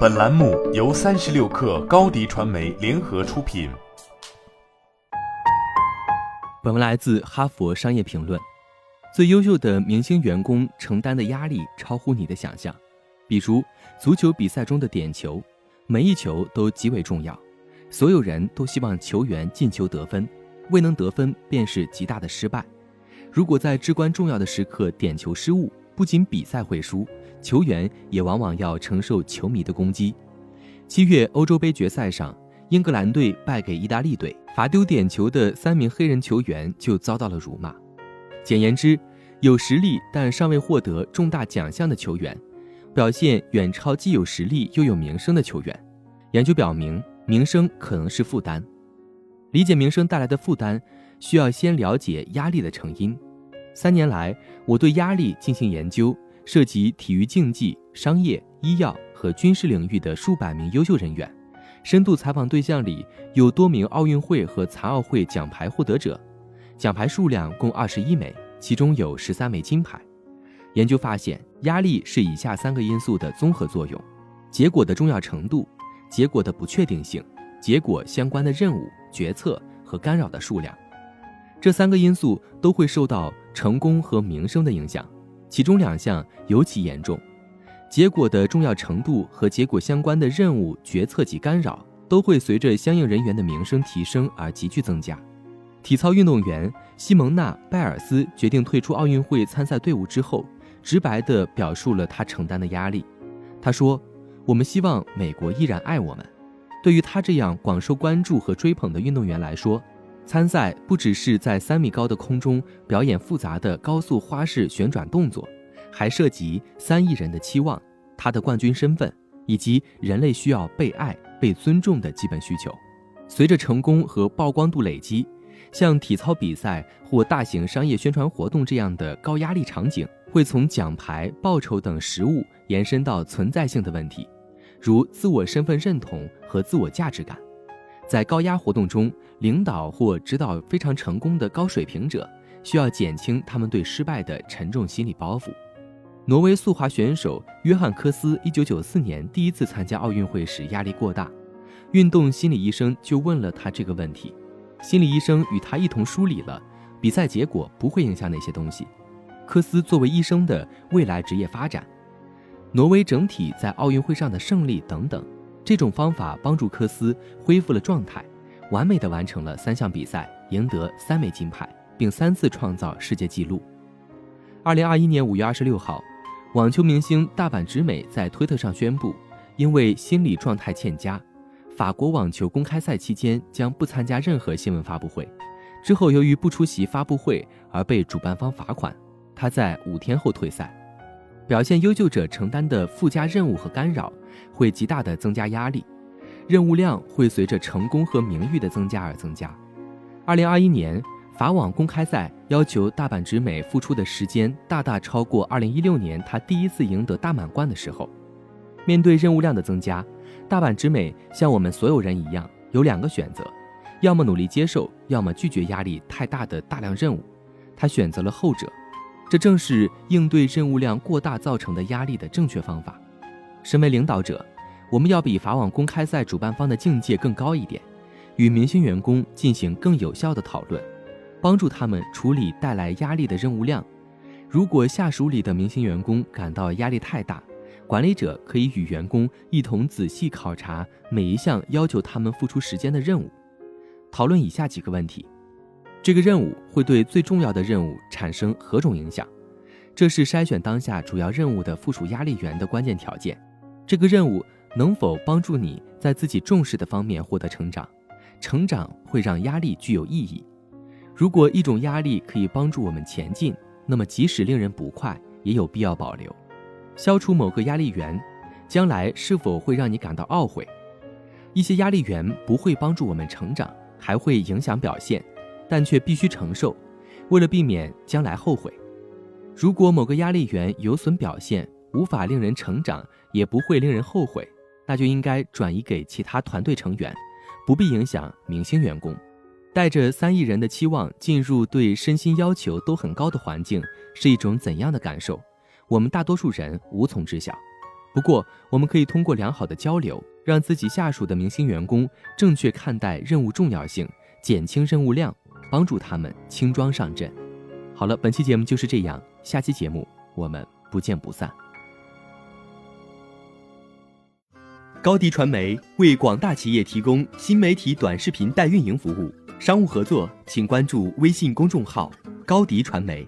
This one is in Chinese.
本栏目由三十六氪高低传媒联合出品。本文来自《哈佛商业评论》。最优秀的明星员工承担的压力超乎你的想象，比如足球比赛中的点球，每一球都极为重要，所有人都希望球员进球得分，未能得分便是极大的失败。如果在至关重要的时刻点球失误，不仅比赛会输，球员也往往要承受球迷的攻击。七月欧洲杯决赛上，英格兰队败给意大利队，罚丢点球的三名黑人球员就遭到了辱骂。简言之，有实力但尚未获得重大奖项的球员，表现远超既有实力又有名声的球员。研究表明，名声可能是负担。理解名声带来的负担，需要先了解压力的成因。三年来，我对压力进行研究，涉及体育竞技、商业、医药和军事领域的数百名优秀人员。深度采访对象里有多名奥运会和残奥会奖牌获得者。奖牌数量共二十一枚，其中有十三枚金牌。研究发现，压力是以下三个因素的综合作用：结果的重要程度、结果的不确定性、结果相关的任务、决策和干扰的数量。这三个因素都会受到成功和名声的影响，其中两项尤其严重。结果的重要程度和结果相关的任务、决策及干扰都会随着相应人员的名声提升而急剧增加。体操运动员西蒙娜·拜尔斯决定退出奥运会参赛队伍之后，直白地表述了他承担的压力。他说：“我们希望美国依然爱我们。”对于他这样广受关注和追捧的运动员来说，参赛不只是在三米高的空中表演复杂的高速花式旋转动作，还涉及三亿人的期望、他的冠军身份以及人类需要被爱、被尊重的基本需求。随着成功和曝光度累积。像体操比赛或大型商业宣传活动这样的高压力场景，会从奖牌、报酬等实物延伸到存在性的问题，如自我身份认同和自我价值感。在高压活动中，领导或指导非常成功的高水平者，需要减轻他们对失败的沉重心理包袱。挪威速滑选手约翰科斯1994年第一次参加奥运会时压力过大，运动心理医生就问了他这个问题。心理医生与他一同梳理了比赛结果不会影响哪些东西，科斯作为医生的未来职业发展，挪威整体在奥运会上的胜利等等。这种方法帮助科斯恢复了状态，完美的完成了三项比赛，赢得三枚金牌，并三次创造世界纪录。二零二一年五月二十六号，网球明星大坂直美在推特上宣布，因为心理状态欠佳。法国网球公开赛期间将不参加任何新闻发布会。之后，由于不出席发布会而被主办方罚款，他在五天后退赛。表现优秀者承担的附加任务和干扰会极大地增加压力，任务量会随着成功和名誉的增加而增加。二零二一年法网公开赛要求大阪直美付出的时间大大超过二零一六年他第一次赢得大满贯的时候。面对任务量的增加。大阪直美像我们所有人一样，有两个选择：要么努力接受，要么拒绝压力太大的大量任务。他选择了后者，这正是应对任务量过大造成的压力的正确方法。身为领导者，我们要比法网公开赛主办方的境界更高一点，与明星员工进行更有效的讨论，帮助他们处理带来压力的任务量。如果下属里的明星员工感到压力太大，管理者可以与员工一同仔细考察每一项要求他们付出时间的任务，讨论以下几个问题：这个任务会对最重要的任务产生何种影响？这是筛选当下主要任务的附属压力源的关键条件。这个任务能否帮助你在自己重视的方面获得成长？成长会让压力具有意义。如果一种压力可以帮助我们前进，那么即使令人不快，也有必要保留。消除某个压力源，将来是否会让你感到懊悔？一些压力源不会帮助我们成长，还会影响表现，但却必须承受，为了避免将来后悔。如果某个压力源有损表现，无法令人成长，也不会令人后悔，那就应该转移给其他团队成员，不必影响明星员工。带着三亿人的期望进入对身心要求都很高的环境，是一种怎样的感受？我们大多数人无从知晓。不过，我们可以通过良好的交流，让自己下属的明星员工正确看待任务重要性，减轻任务量，帮助他们轻装上阵。好了，本期节目就是这样，下期节目我们不见不散。高迪传媒为广大企业提供新媒体短视频代运营服务，商务合作请关注微信公众号“高迪传媒”。